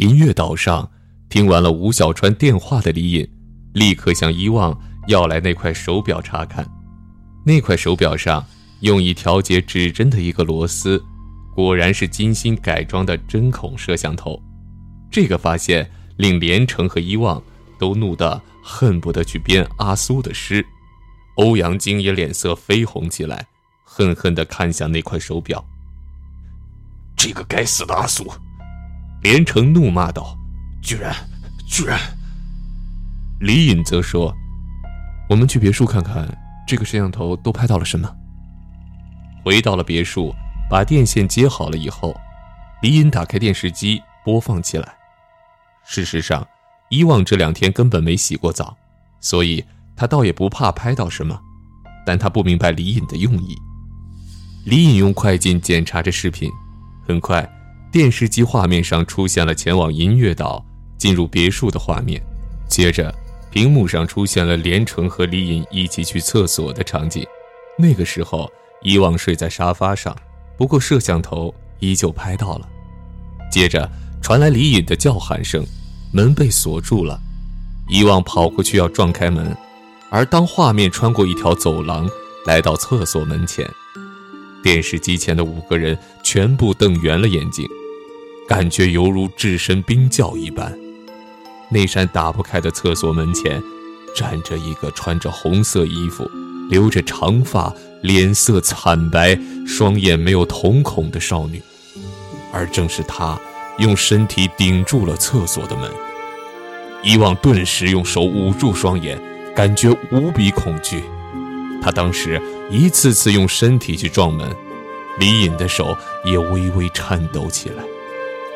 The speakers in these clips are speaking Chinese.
音乐岛上，听完了吴小川电话的李隐，立刻向伊旺要来那块手表查看。那块手表上用以调节指针的一个螺丝，果然是精心改装的针孔摄像头。这个发现令连城和伊旺都怒得恨不得去编阿苏的诗。欧阳菁也脸色绯红起来，恨恨地看向那块手表。这个该死的阿苏！连城怒骂道：“居然，居然！”李隐则说：“我们去别墅看看，这个摄像头都拍到了什么。”回到了别墅，把电线接好了以后，李隐打开电视机播放起来。事实上，伊旺这两天根本没洗过澡，所以他倒也不怕拍到什么，但他不明白李隐的用意。李隐用快进检查着视频，很快。电视机画面上出现了前往音乐岛、进入别墅的画面，接着屏幕上出现了连城和李隐一起去厕所的场景。那个时候，伊旺睡在沙发上，不过摄像头依旧拍到了。接着传来李隐的叫喊声，门被锁住了。伊旺跑过去要撞开门，而当画面穿过一条走廊，来到厕所门前，电视机前的五个人全部瞪圆了眼睛。感觉犹如置身冰窖一般。那扇打不开的厕所门前，站着一个穿着红色衣服、留着长发、脸色惨白、双眼没有瞳孔的少女，而正是她用身体顶住了厕所的门。伊旺顿时用手捂住双眼，感觉无比恐惧。他当时一次次用身体去撞门，李隐的手也微微颤抖起来。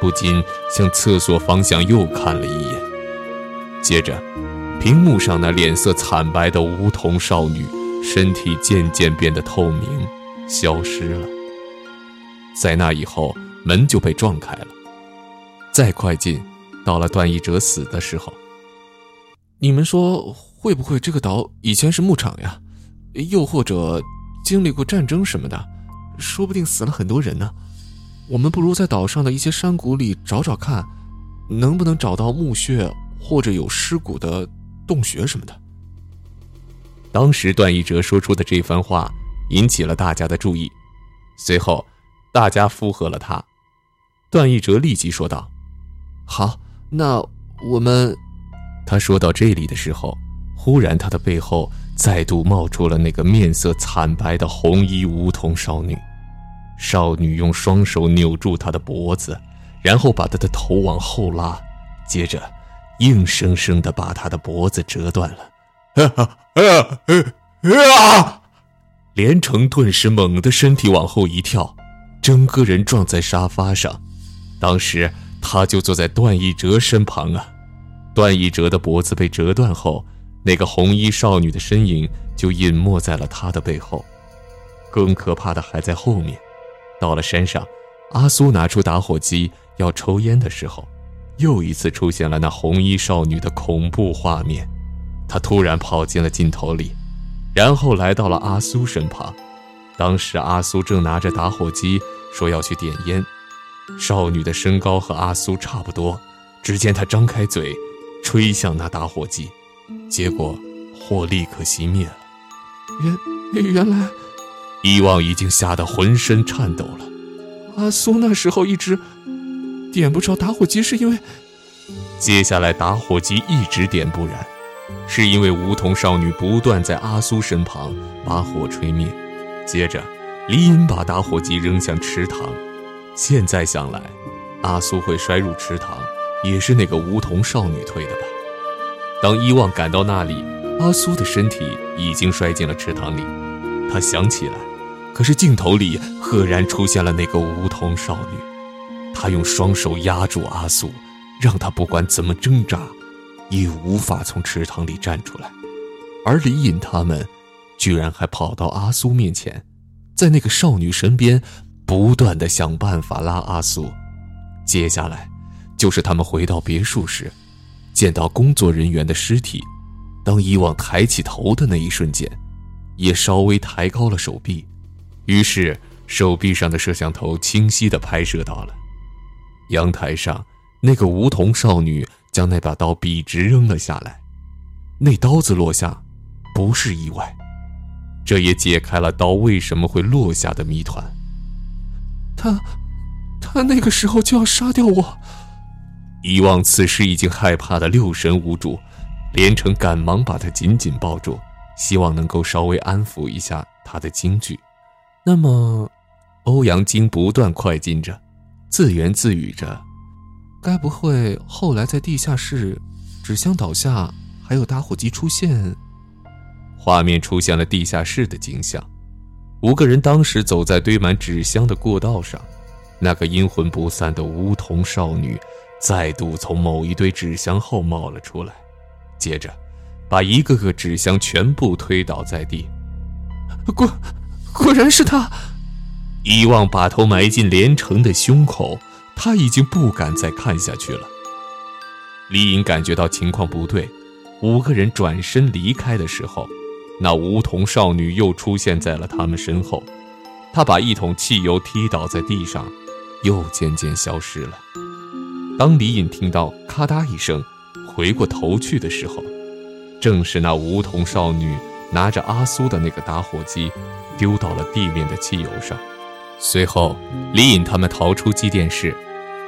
不禁向厕所方向又看了一眼，接着，屏幕上那脸色惨白的梧桐少女，身体渐渐变得透明，消失了。在那以后，门就被撞开了。再快进，到了段奕哲死的时候。你们说，会不会这个岛以前是牧场呀？又或者经历过战争什么的？说不定死了很多人呢。我们不如在岛上的一些山谷里找找看，能不能找到墓穴或者有尸骨的洞穴什么的。当时段奕哲说出的这番话引起了大家的注意，随后大家附和了他。段奕哲立即说道：“好，那我们……”他说到这里的时候，忽然他的背后再度冒出了那个面色惨白的红衣梧桐少女。少女用双手扭住他的脖子，然后把他的头往后拉，接着硬生生地把他的脖子折断了。啊啊啊！连城顿时猛地身体往后一跳，整个人撞在沙发上。当时他就坐在段奕哲身旁啊。段奕哲的脖子被折断后，那个红衣少女的身影就隐没在了他的背后。更可怕的还在后面。到了山上，阿苏拿出打火机要抽烟的时候，又一次出现了那红衣少女的恐怖画面。她突然跑进了镜头里，然后来到了阿苏身旁。当时阿苏正拿着打火机，说要去点烟。少女的身高和阿苏差不多，只见她张开嘴，吹向那打火机，结果火立刻熄灭了。原原来。伊旺已经吓得浑身颤抖了。阿苏那时候一直点不着打火机，是因为……接下来打火机一直点不燃，是因为梧桐少女不断在阿苏身旁把火吹灭。接着，李隐把打火机扔向池塘。现在想来，阿苏会摔入池塘，也是那个梧桐少女推的吧？当伊旺赶到那里，阿苏的身体已经摔进了池塘里。他想起来。可是镜头里赫然出现了那个梧桐少女，她用双手压住阿苏，让他不管怎么挣扎，也无法从池塘里站出来。而李隐他们，居然还跑到阿苏面前，在那个少女身边，不断的想办法拉阿苏。接下来，就是他们回到别墅时，见到工作人员的尸体。当以往抬起头的那一瞬间，也稍微抬高了手臂。于是，手臂上的摄像头清晰地拍摄到了阳台上那个梧桐少女将那把刀笔直扔了下来，那刀子落下，不是意外，这也解开了刀为什么会落下的谜团。他，他那个时候就要杀掉我。遗忘此时已经害怕的六神无主，连城赶忙把他紧紧抱住，希望能够稍微安抚一下他的惊惧。那么，欧阳菁不断快进着，自言自语着。该不会后来在地下室，纸箱倒下，还有打火机出现？画面出现了地下室的景象，五个人当时走在堆满纸箱的过道上，那个阴魂不散的梧桐少女再度从某一堆纸箱后冒了出来，接着，把一个个纸箱全部推倒在地。滚，果然是他！遗忘把头埋进连城的胸口。他已经不敢再看下去了。李颖感觉到情况不对，五个人转身离开的时候，那梧桐少女又出现在了他们身后。她把一桶汽油踢倒在地上，又渐渐消失了。当李颖听到咔嗒一声，回过头去的时候，正是那梧桐少女拿着阿苏的那个打火机，丢到了地面的汽油上。随后，李颖他们逃出机电室。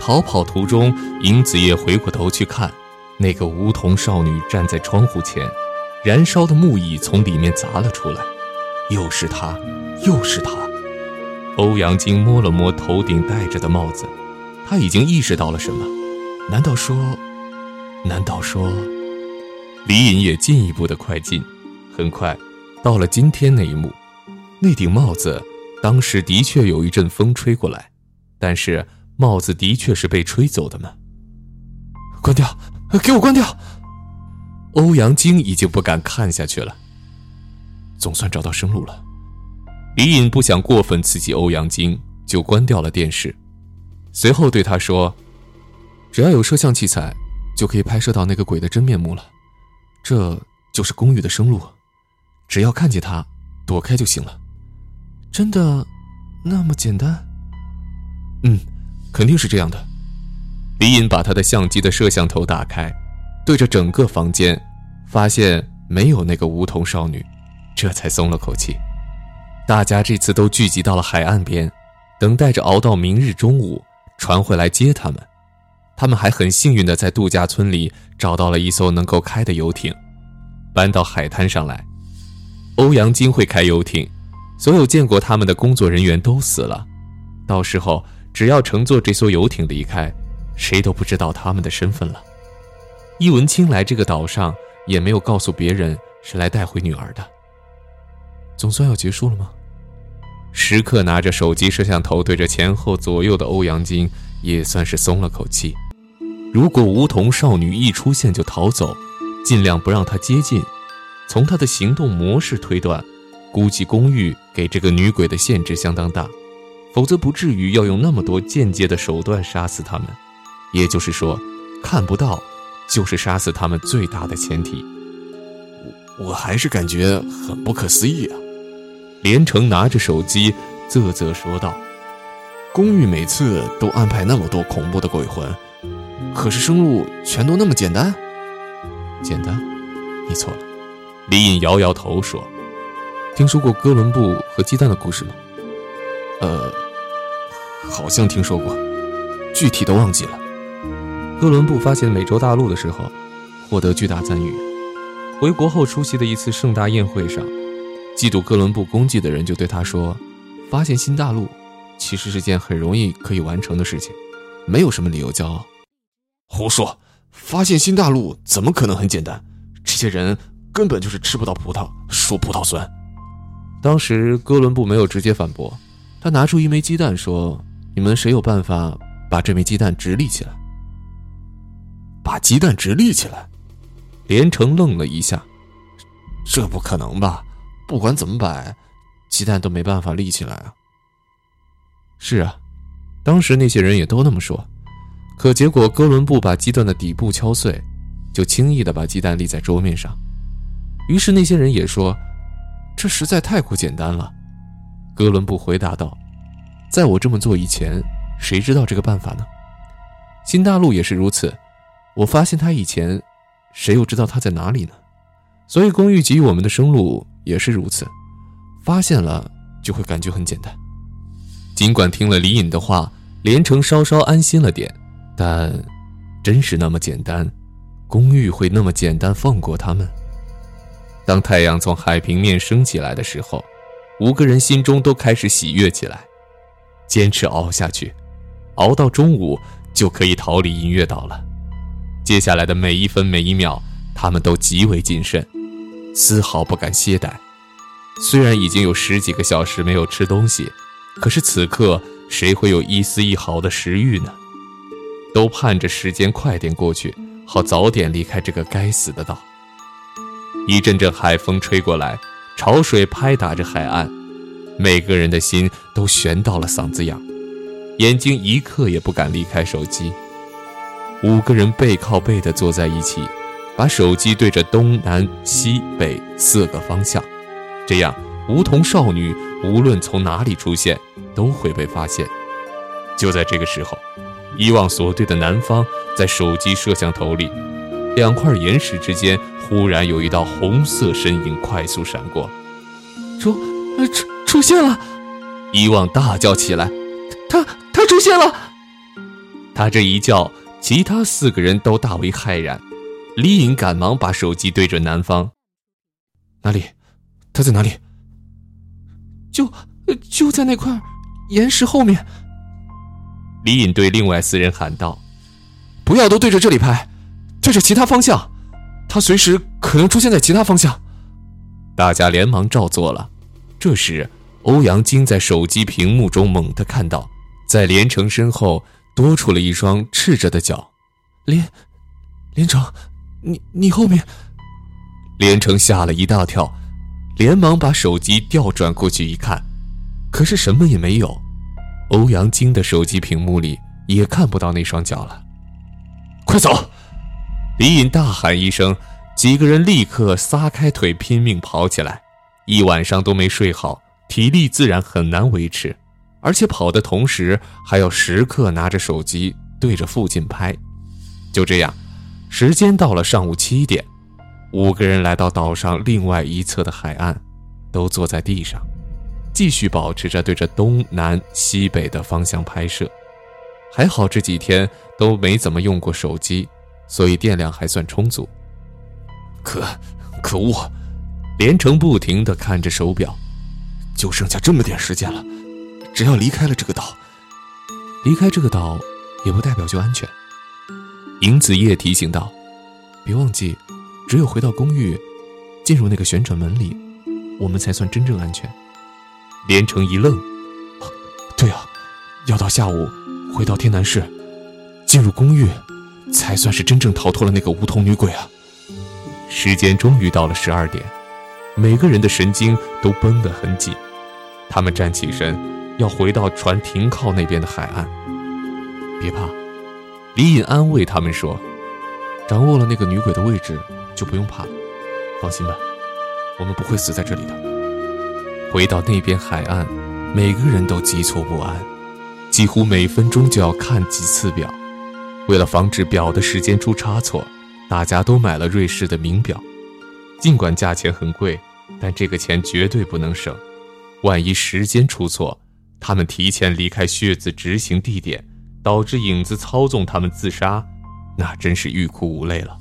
逃跑途中，尹子叶回过头去看，那个梧桐少女站在窗户前，燃烧的木椅从里面砸了出来，又是她，又是她。欧阳菁摸了摸头顶戴着的帽子，他已经意识到了什么？难道说？难道说？李隐也进一步的快进，很快，到了今天那一幕，那顶帽子，当时的确有一阵风吹过来，但是。帽子的确是被吹走的吗？关掉，给我关掉！欧阳菁已经不敢看下去了。总算找到生路了。李隐不想过分刺激欧阳菁，就关掉了电视。随后对他说：“只要有摄像器材，就可以拍摄到那个鬼的真面目了。这就是公寓的生路，只要看见他，躲开就行了。真的那么简单？嗯。”肯定是这样的。李隐把他的相机的摄像头打开，对着整个房间，发现没有那个梧桐少女，这才松了口气。大家这次都聚集到了海岸边，等待着熬到明日中午船回来接他们。他们还很幸运的在度假村里找到了一艘能够开的游艇，搬到海滩上来。欧阳菁会开游艇，所有见过他们的工作人员都死了，到时候。只要乘坐这艘游艇离开，谁都不知道他们的身份了。易文清来这个岛上也没有告诉别人是来带回女儿的。总算要结束了吗？时刻拿着手机摄像头对着前后左右的欧阳菁也算是松了口气。如果梧桐少女一出现就逃走，尽量不让她接近。从她的行动模式推断，估计公寓给这个女鬼的限制相当大。否则不至于要用那么多间接的手段杀死他们，也就是说，看不到就是杀死他们最大的前提。我我还是感觉很不可思议啊！连城拿着手机啧啧说道：“公寓每次都安排那么多恐怖的鬼魂，可是生路全都那么简单？简单？你错了。”李隐摇摇头说：“听说过哥伦布和鸡蛋的故事吗？”呃。好像听说过，具体的忘记了。哥伦布发现美洲大陆的时候，获得巨大赞誉。回国后出席的一次盛大宴会上，嫉妒哥伦布功绩的人就对他说：“发现新大陆，其实是件很容易可以完成的事情，没有什么理由骄傲。”胡说！发现新大陆怎么可能很简单？这些人根本就是吃不到葡萄说葡萄酸。当时哥伦布没有直接反驳，他拿出一枚鸡蛋说。你们谁有办法把这枚鸡蛋直立起来？把鸡蛋直立起来？连城愣了一下，这不可能吧？不管怎么摆，鸡蛋都没办法立起来啊！是啊，当时那些人也都那么说。可结果，哥伦布把鸡蛋的底部敲碎，就轻易的把鸡蛋立在桌面上。于是那些人也说，这实在太过简单了。哥伦布回答道。在我这么做以前，谁知道这个办法呢？新大陆也是如此。我发现它以前，谁又知道它在哪里呢？所以公寓给予我们的生路也是如此，发现了就会感觉很简单。尽管听了李隐的话，连城稍稍安心了点，但真是那么简单？公寓会那么简单放过他们？当太阳从海平面升起来的时候，五个人心中都开始喜悦起来。坚持熬下去，熬到中午就可以逃离音乐岛了。接下来的每一分每一秒，他们都极为谨慎，丝毫不敢懈怠。虽然已经有十几个小时没有吃东西，可是此刻谁会有一丝一毫的食欲呢？都盼着时间快点过去，好早点离开这个该死的岛。一阵阵海风吹过来，潮水拍打着海岸，每个人的心都悬到了嗓子眼，眼睛一刻也不敢离开手机。五个人背靠背地坐在一起，把手机对着东南西北四个方向，这样梧桐少女无论从哪里出现都会被发现。就在这个时候，伊望所对的南方，在手机摄像头里，两块岩石之间。忽然有一道红色身影快速闪过，出，出出现了！伊旺大叫起来：“他他出现了！”他这一叫，其他四个人都大为骇然。李颖赶忙把手机对准南方：“哪里？他在哪里？”“就就在那块岩石后面。”李颖对另外四人喊道：“不要都对着这里拍，这是其他方向。”他随时可能出现在其他方向，大家连忙照做了。这时，欧阳菁在手机屏幕中猛地看到，在连城身后多出了一双赤着的脚。连，连城，你你后面？连城吓了一大跳，连忙把手机调转过去一看，可是什么也没有。欧阳菁的手机屏幕里也看不到那双脚了。快走！李隐大喊一声，几个人立刻撒开腿拼命跑起来。一晚上都没睡好，体力自然很难维持，而且跑的同时还要时刻拿着手机对着附近拍。就这样，时间到了上午七点，五个人来到岛上另外一侧的海岸，都坐在地上，继续保持着对着东南西北的方向拍摄。还好这几天都没怎么用过手机。所以电量还算充足。可，可恶！连城不停地看着手表，就剩下这么点时间了。只要离开了这个岛，离开这个岛，也不代表就安全。尹子夜提醒道：“别忘记，只有回到公寓，进入那个旋转门里，我们才算真正安全。”连城一愣：“对啊，要到下午回到天南市，进入公寓。”才算是真正逃脱了那个梧桐女鬼啊！时间终于到了十二点，每个人的神经都绷得很紧。他们站起身，要回到船停靠那边的海岸。别怕，李隐安慰他们说：“掌握了那个女鬼的位置，就不用怕了。放心吧，我们不会死在这里的。”回到那边海岸，每个人都急促不安，几乎每分钟就要看几次表。为了防止表的时间出差错，大家都买了瑞士的名表。尽管价钱很贵，但这个钱绝对不能省。万一时间出错，他们提前离开血子执行地点，导致影子操纵他们自杀，那真是欲哭无泪了。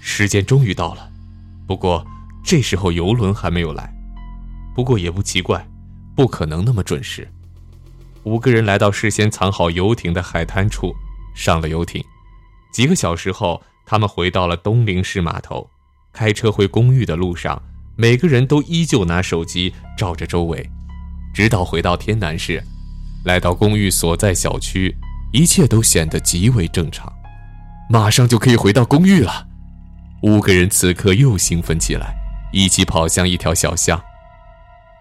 时间终于到了，不过这时候游轮还没有来。不过也不奇怪，不可能那么准时。五个人来到事先藏好游艇的海滩处。上了游艇，几个小时后，他们回到了东陵市码头。开车回公寓的路上，每个人都依旧拿手机照着周围，直到回到天南市，来到公寓所在小区，一切都显得极为正常。马上就可以回到公寓了，五个人此刻又兴奋起来，一起跑向一条小巷。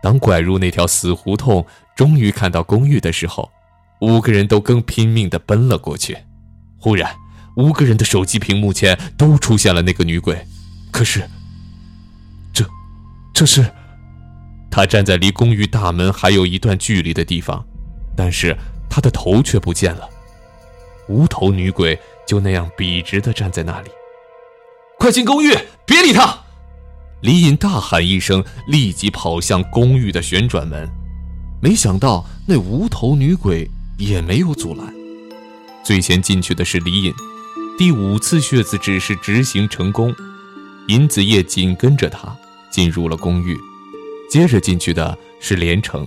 当拐入那条死胡同，终于看到公寓的时候，五个人都更拼命地奔了过去。忽然，五个人的手机屏幕前都出现了那个女鬼。可是，这，这是……她站在离公寓大门还有一段距离的地方，但是她的头却不见了。无头女鬼就那样笔直地站在那里。快进公寓，别理他！李隐大喊一声，立即跑向公寓的旋转门。没想到那无头女鬼也没有阻拦。最先进去的是李隐，第五次血字指示执行成功，尹子夜紧跟着他进入了公寓。接着进去的是连城，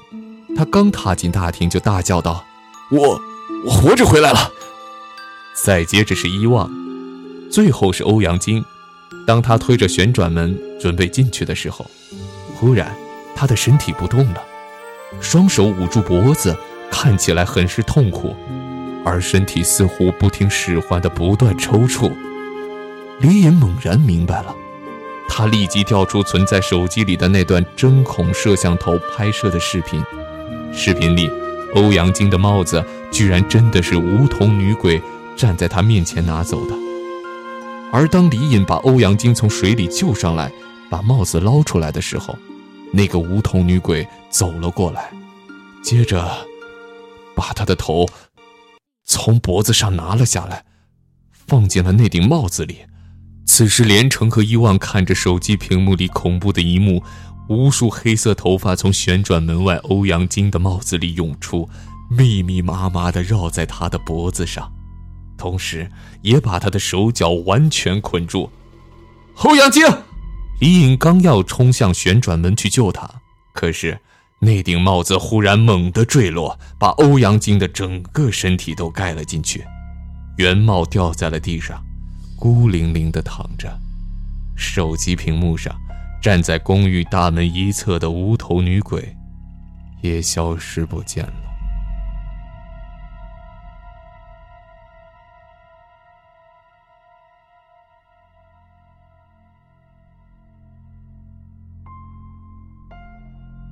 他刚踏进大厅就大叫道：“我，我活着回来了！”再接着是伊望，最后是欧阳菁。当他推着旋转门准备进去的时候，忽然他的身体不动了，双手捂住脖子，看起来很是痛苦，而身体似乎不听使唤的不断抽搐。李隐猛然明白了，他立即调出存在手机里的那段针孔摄像头拍摄的视频，视频里欧阳菁的帽子居然真的是梧桐女鬼站在他面前拿走的。而当李隐把欧阳菁从水里救上来，把帽子捞出来的时候，那个梧桐女鬼走了过来，接着把他的头从脖子上拿了下来，放进了那顶帽子里。此时，连城和伊万看着手机屏幕里恐怖的一幕：无数黑色头发从旋转门外欧阳菁的帽子里涌出，密密麻麻地绕在他的脖子上。同时，也把他的手脚完全捆住。欧阳菁，李隐刚要冲向旋转门去救他，可是那顶帽子忽然猛地坠落，把欧阳菁的整个身体都盖了进去。圆帽掉在了地上，孤零零地躺着。手机屏幕上，站在公寓大门一侧的无头女鬼，也消失不见了。